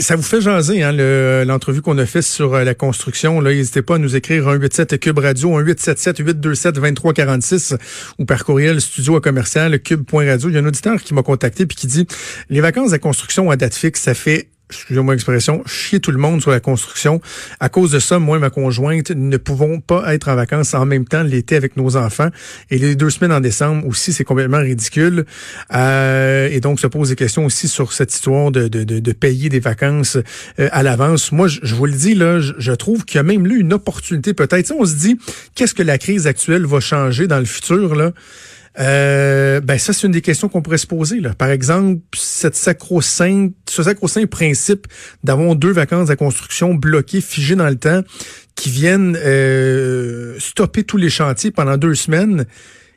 ça vous fait jaser, hein, l'entrevue qu'on a faite sur euh, la construction. N'hésitez pas à nous écrire un 87 Cube Radio, un 877 827 2346 ou par courriel studio à commercial cube.radio. Il y a un auditeur qui m'a contacté puis qui dit les vacances de construction à date fixe, ça fait excusez-moi l'expression, chier tout le monde sur la construction. À cause de ça, moi et ma conjointe ne pouvons pas être en vacances en même temps l'été avec nos enfants. Et les deux semaines en décembre aussi, c'est complètement ridicule. Euh, et donc, se pose des questions aussi sur cette histoire de, de, de, payer des vacances euh, à l'avance. Moi, je, vous le dis, là, je, trouve qu'il y a même eu une opportunité peut-être. On se dit, qu'est-ce que la crise actuelle va changer dans le futur, là? Euh, ben ça, c'est une des questions qu'on pourrait se poser. Là. Par exemple, cette sacro-saint, ce sacro-saint principe d'avoir deux vacances de construction bloquées, figées dans le temps, qui viennent euh, stopper tous les chantiers pendant deux semaines.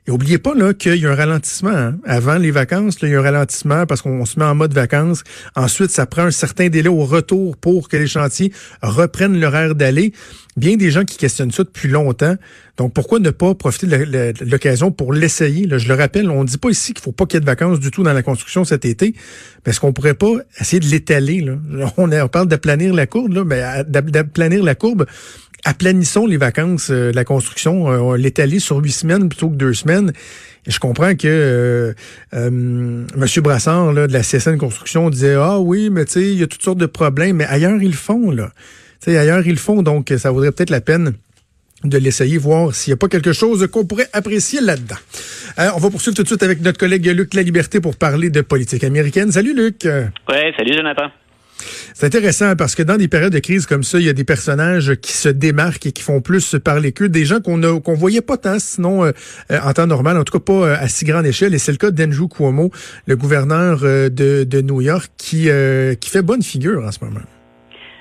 Et oubliez pas là qu'il y a un ralentissement. Hein. Avant les vacances, là, il y a un ralentissement parce qu'on se met en mode vacances. Ensuite, ça prend un certain délai au retour pour que les chantiers reprennent leur air d'aller. Bien des gens qui questionnent ça depuis longtemps. Donc, pourquoi ne pas profiter de l'occasion pour l'essayer? Je le rappelle, on ne dit pas ici qu'il faut pas qu'il y ait de vacances du tout dans la construction cet été. Mais est-ce qu'on pourrait pas essayer de l'étaler? On, parle d'aplanir la courbe, là, mais d'aplanir la courbe aplanissons les vacances euh, de la construction, euh, l'étaler sur huit semaines plutôt que deux semaines. Et je comprends que euh, M. Brassard de la CSN Construction disait Ah oui, mais tu sais, il y a toutes sortes de problèmes, mais ailleurs ils le font, là. Tu sais, ailleurs ils le font, donc ça vaudrait peut-être la peine de l'essayer, voir s'il n'y a pas quelque chose qu'on pourrait apprécier là-dedans. on va poursuivre tout de suite avec notre collègue Luc La Liberté pour parler de politique américaine. Salut Luc. Oui, salut Jonathan. C'est intéressant parce que dans des périodes de crise comme ça, il y a des personnages qui se démarquent et qui font plus parler qu'eux, des gens qu'on ne qu'on voyait pas tant sinon euh, euh, en temps normal, en tout cas pas euh, à si grande échelle. Et c'est le cas d'Andrew Cuomo, le gouverneur de, de New York, qui, qui fait bonne figure en ce moment.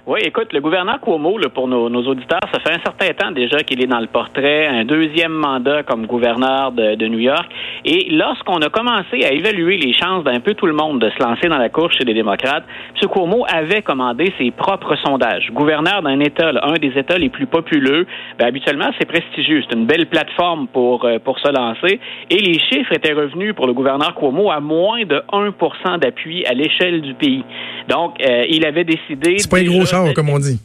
Oui, écoute, le gouverneur Cuomo, là, pour nos, auditeurs, ça fait un certain temps déjà qu'il est dans le portrait, un deuxième mandat comme gouverneur de, New York. Et lorsqu'on a commencé à évaluer les chances d'un peu tout le monde de se lancer dans la course chez les démocrates, M. Cuomo avait commandé ses propres sondages. Gouverneur d'un État, un des États les plus populeux, ben, habituellement, c'est prestigieux. C'est une belle plateforme pour, euh, pour se lancer. Et les chiffres étaient revenus pour le gouverneur Cuomo à moins de 1% d'appui à l'échelle du pays. Donc, euh, il avait décidé... C'est pas char, comme on dit.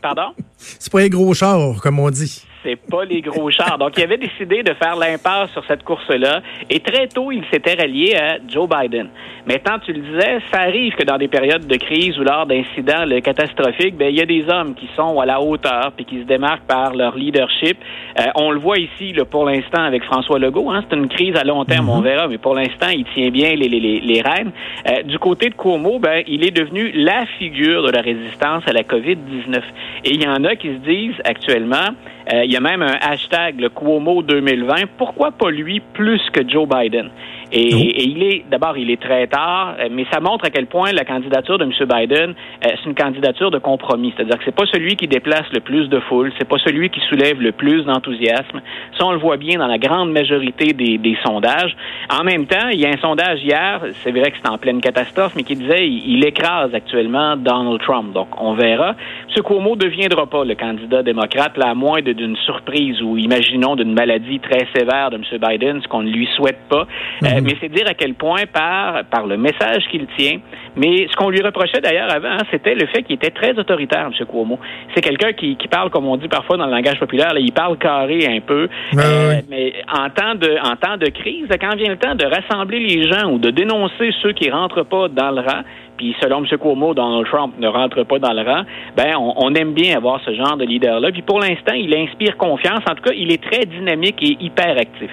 Pardon? C'est pas un gros char, comme on dit c'est pas les gros chars. Donc, il avait décidé de faire l'impasse sur cette course-là. Et très tôt, il s'était rallié à Joe Biden. Maintenant, tu le disais, ça arrive que dans des périodes de crise ou lors d'incidents catastrophiques, ben, il y a des hommes qui sont à la hauteur puis qui se démarquent par leur leadership. Euh, on le voit ici, là, pour l'instant, avec François Legault. Hein, c'est une crise à long terme, on mhm. verra, mais pour l'instant, il tient bien les, les, les, rênes. Euh, du côté de Cuomo, ben, il est devenu la figure de la résistance à la COVID-19. Et il y en a qui se disent actuellement, euh, y a même un hashtag, le Cuomo 2020. Pourquoi pas lui plus que Joe Biden? Et, il est, d'abord, il est très tard, euh, mais ça montre à quel point la candidature de M. Biden, euh, c'est une candidature de compromis. C'est-à-dire que c'est pas celui qui déplace le plus de foule, c'est pas celui qui soulève le plus d'enthousiasme. Ça, on le voit bien dans la grande majorité des, des, sondages. En même temps, il y a un sondage hier, c'est vrai que c'est en pleine catastrophe, mais qui disait il, écrase actuellement Donald Trump. Donc, on verra. M. Cuomo ne deviendra pas le candidat démocrate, là, à moins d'une surprise ou, imaginons, d'une maladie très sévère de M. Biden, ce qu'on ne lui souhaite pas. Euh, mais c'est dire à quel point, par, par le message qu'il tient, mais ce qu'on lui reprochait d'ailleurs avant, hein, c'était le fait qu'il était très autoritaire, M. Cuomo. C'est quelqu'un qui, qui parle, comme on dit parfois dans le langage populaire, il parle carré un peu. Euh, mais en temps, de, en temps de crise, quand vient le temps de rassembler les gens ou de dénoncer ceux qui rentrent pas dans le rang, puis selon M. Cuomo, Donald Trump ne rentre pas dans le rang, ben on, on aime bien avoir ce genre de leader-là. Puis pour l'instant, il inspire confiance. En tout cas, il est très dynamique et hyper actif.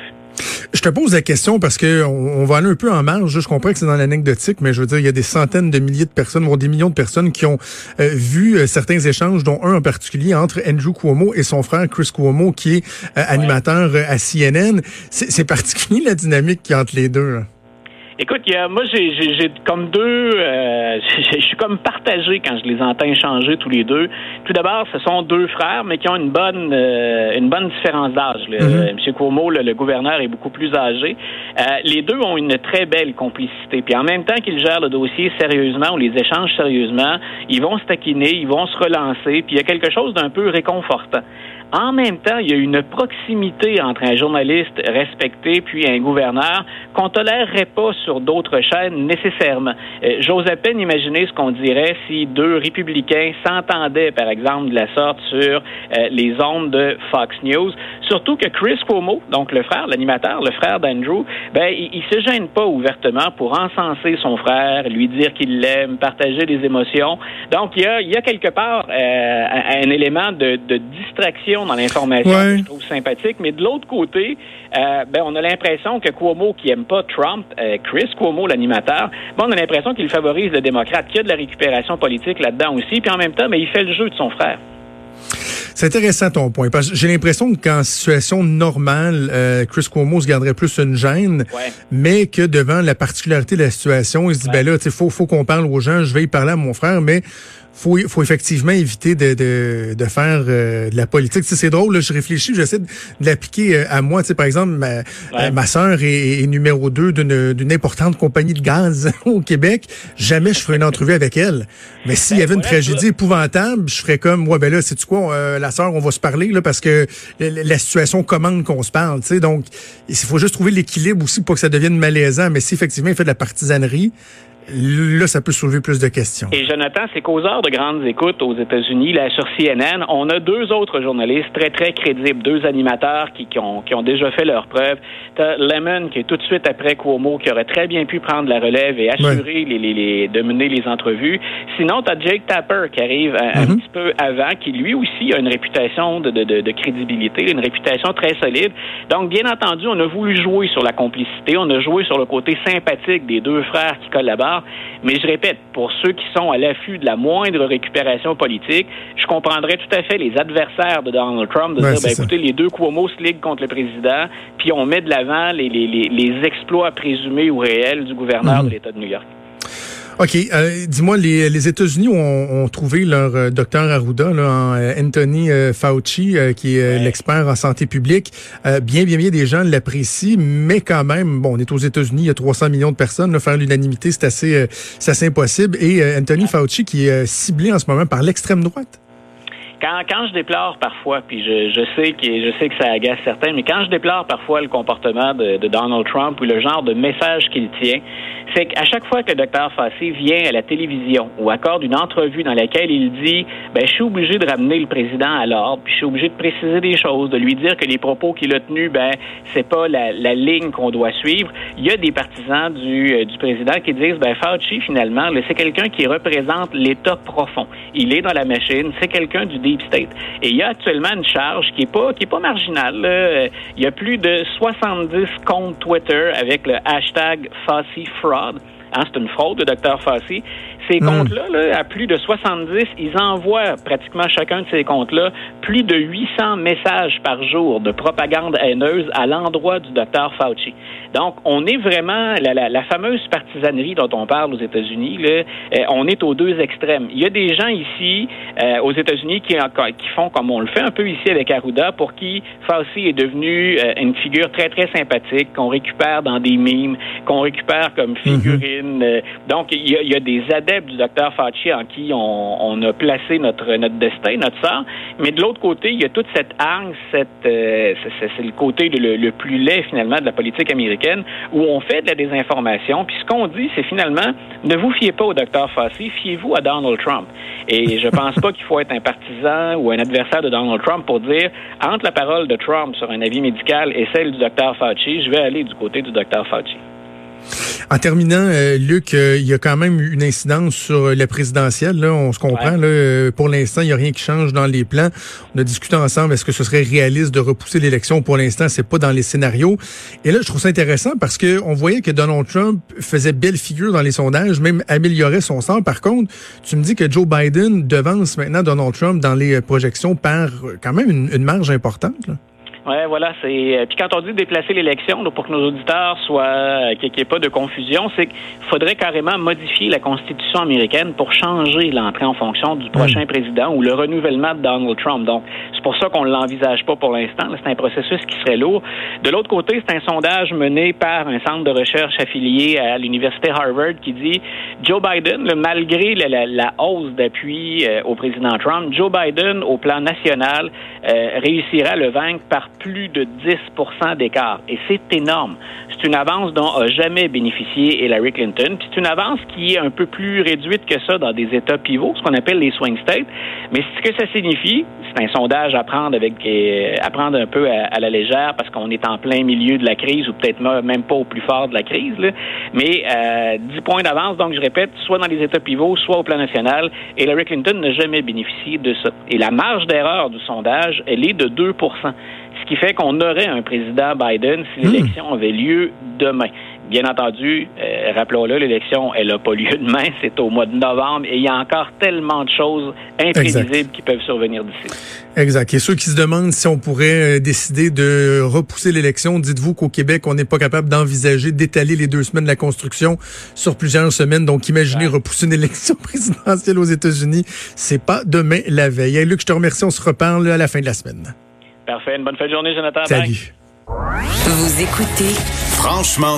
Je te pose la question parce que on, va aller un peu en marge. Je comprends que c'est dans l'anecdotique, mais je veux dire, il y a des centaines de milliers de personnes, voire des millions de personnes qui ont euh, vu euh, certains échanges, dont un en particulier entre Andrew Cuomo et son frère Chris Cuomo, qui est euh, animateur à CNN. C'est particulier la dynamique qui entre les deux. Écoute, y a, moi, j'ai comme deux. Euh, je suis comme partagé quand je les entends échanger tous les deux. Tout d'abord, ce sont deux frères, mais qui ont une bonne, euh, une bonne différence d'âge. Mm M. Cuomo, le, gouverneur, est beaucoup plus âgé. Euh, les deux ont une très belle complicité. Puis en même temps qu'ils gèrent le dossier sérieusement ou les échanges sérieusement, ils vont se taquiner, ils vont se relancer. Puis il y a quelque chose d'un peu réconfortant. En même temps, il y a une proximité entre un journaliste respecté puis un gouverneur qu'on tolérerait pas sur d'autres chaînes nécessairement. Euh, j'ose à peine imaginer ce qu'on dirait si deux républicains s'entendaient, par exemple, de la sorte sur euh, les ondes de Fox News. Surtout que Chris Cuomo, donc le frère, l'animateur, le frère d'Andrew, ben, il, il, se gêne pas ouvertement pour encenser son frère, lui dire qu'il l'aime, partager des émotions. Donc, il y a, il y a quelque part euh, un, élément de, de, distraction dans l'information je trouve sympathique. Mais de l'autre côté, euh, ben, on a l'impression que Cuomo, qui aime pas Trump, euh, Chris Cuomo, l'animateur, ben, on a l'impression qu'il favorise le démocrate, qu'il y a de la récupération politique là-dedans aussi. Puis en même temps, ben, il fait le jeu de son frère. C'est intéressant ton point, parce que j'ai l'impression qu'en situation normale, euh, Chris Cuomo se garderait plus une gêne, mais que devant la particularité de la situation, il se dit, ben là, il faut, faut qu'on parle aux gens, je vais y parler à mon frère, mais faut, faut effectivement éviter de, de, de faire euh, de la politique. c'est drôle, là, je réfléchis, j'essaie de, l'appliquer euh, à moi. Tu sais, par exemple, ma, euh, ma sœur est, numéro 2 d'une importante compagnie de gaz au Québec. Jamais je ferais une entrevue avec elle. Mais s'il y ben, avait une tragédie épouvantable, je ferais comme, ouais, ben là, c'est tu quoi, la sœur, on va se parler là parce que la, situation commande qu'on se parle. Tu sais, donc il faut juste trouver l'équilibre aussi pour que ça devienne malaisant. Mais si effectivement il fait de la partisanerie, là, ça peut soulever plus de questions. Et Jonathan, c'est qu'aux heures de grandes écoutes aux États-Unis, là, sur CNN, on a deux autres journalistes très, très crédibles, deux animateurs qui, qui, ont, qui ont déjà fait leur preuve. T'as Lemon, qui est tout de suite après Cuomo, qui aurait très bien pu prendre la relève et assurer les, les, les, de mener les entrevues. Sinon, t'as Jake Tapper, qui arrive un, mm-hmm. petit peu avant, qui lui aussi a une réputation de, de, de, de, crédibilité, une réputation très solide. Donc, bien entendu, on a voulu jouer sur la complicité, on a joué sur le côté sympathique des deux frères qui collaborent. Mais je répète, pour ceux qui sont à l'affût de la moindre récupération politique, je comprendrais tout à fait les adversaires de Donald Trump de dire, ben, écoutez, les deux Cuomo se liguent contre le président, puis on met de l'avant les, les, les, exploits présumés ou réels du gouverneur mhm. de l'État de New York. OK. Euh, dis-moi, les, les États-Unis ont, ont, trouvé leur euh, docteur Arruda, là, en, euh, Anthony Fauci, qui est l'expert en santé publique. bien, bien, bien des gens l'apprécient, mais quand même, bon, on est aux États-Unis, il y a 300 millions de personnes. Là, faire l'unanimité, c'est assez, c'est assez impossible. Et Anthony Fauci, qui est ciblé en ce moment par l'extrême droite. Quand, quand je déplore parfois, puis je, je sais que je sais que ça agace certains, mais quand je déplore parfois le comportement de, de Donald Trump ou le genre de message qu'il tient, c'est qu'à chaque fois que le Dr. Fassi vient à la télévision ou accorde une entrevue dans laquelle il dit ben je suis obligé de ramener le président à l'ordre, puis je suis obligé de préciser des choses, de lui dire que les propos qu'il a tenus, ben c'est pas la, la ligne qu'on doit suivre. Il y a des partisans du, euh, du président qui disent ben Fauci finalement, c'est quelqu'un qui représente l'État profond. Il est dans la machine, c'est quelqu'un du Et il y a actuellement une charge qui est pas pas marginale. Il y a plus de 70 comptes Twitter avec le hashtag Fassi Hein, c'est une fraude, le docteur Fassi. Ces hmm. comptes-là, à plus de 70, ils envoient pratiquement chacun de ces comptes-là plus de 800 messages par jour de propagande haineuse à l'endroit du docteur Fauci. Donc, on est vraiment la, fameuse partisanerie dont on parle aux États-Unis. Là, euh, on est aux deux extrêmes. Il y a des gens ici euh, aux États-Unis qui, qui font comme on le fait un peu ici avec Arruda, pour qui Fauci est devenu euh, une figure très très sympathique qu'on récupère dans des mimes, qu'on récupère comme mhm. figurine. donc, il y, a, il y, a, des adeptes du docteur Fauci en qui on, on, a placé notre notre destin, notre sort. Mais de l'autre côté, il y a toute cette hargne, cette c'est le côté le, le plus laid finalement de la politique américaine où on fait de la désinformation. Puis ce qu'on dit, c'est finalement, ne vous fiez pas au docteur Fassi, fiez-vous à Donald Trump. Et je pense pas qu'il faut être un partisan ou un adversaire de Donald Trump pour dire, entre la parole de Trump sur un avis médical et celle du docteur Fauci, je vais aller du côté du docteur Fauci. En terminant, euh, Luc, euh, il y a quand même une incidence sur la présidentielle. Là, on se comprend. Là, euh, pour l'instant, il n'y a rien qui change dans les plans. On a discuté ensemble. Est-ce que ce serait réaliste de repousser l'élection? Pour l'instant, c'est pas dans les scénarios. Et là, je trouve ça intéressant parce que on voyait que Donald Trump faisait belle figure dans les sondages, même améliorait son sort. Par contre, tu me dis que Joe Biden devance maintenant Donald Trump dans les projections par quand même une, une marge importante. Là. Ouais, voilà. C'est euh, puis quand on dit déplacer l'élection, pour que nos auditeurs soient euh, qu'il n'y ait pas de confusion, c'est qu'il faudrait carrément modifier la Constitution américaine pour changer l'entrée en fonction du prochain président ou le renouvellement de Donald Trump. Donc, c'est pour ça qu'on ne l'envisage pas pour l'instant. C'est un processus qui serait lourd. De l'autre côté, c'est un sondage mené par un centre de recherche affilié à l'université Harvard qui dit Joe Biden, malgré la, hausse d'appui euh, au président Trump, Joe Biden, au plan national, réussira à le vaincre par plus de 10% d'écart. Et c'est énorme. C'est une avance dont a jamais bénéficié Hillary Clinton. c'est une avance qui est un peu plus réduite que ça dans des États pivots, ce qu'on appelle les swing states. Mais ce que ça signifie, c'est un sondage à prendre avec euh, à prendre un peu à, la légère parce qu'on est en plein milieu de la crise ou peut-être même pas au plus fort de la crise. Mais euh, 10 points d'avance, donc je répète, soit dans les États pivots, soit au plan national. Hillary Clinton n'a jamais bénéficié de ça. Et la marge d'erreur du sondage, elle est de 2 ce qui fait qu'on aurait un président Biden si hmm. l'élection avait lieu demain. Bien entendu, euh, rappelons-le, l'élection, elle n'a pas lieu demain, c'est au mois de novembre et il y a encore tellement de choses imprévisibles qui peuvent survenir d'ici. Exact. Et ceux qui se demandent si on pourrait euh, décider de repousser l'élection, dites-vous qu'au Québec, on n'est pas capable d'envisager d'étaler les deux semaines de la construction sur plusieurs semaines. Donc, imaginez repousser une élection présidentielle aux États-Unis. C'est pas demain la veille. Hey, Luc, je te remercie. On se reparle à la fin de la semaine. Parfait. Une bonne fin de journée, Jonathan. Salut. Vous écoutez Franchement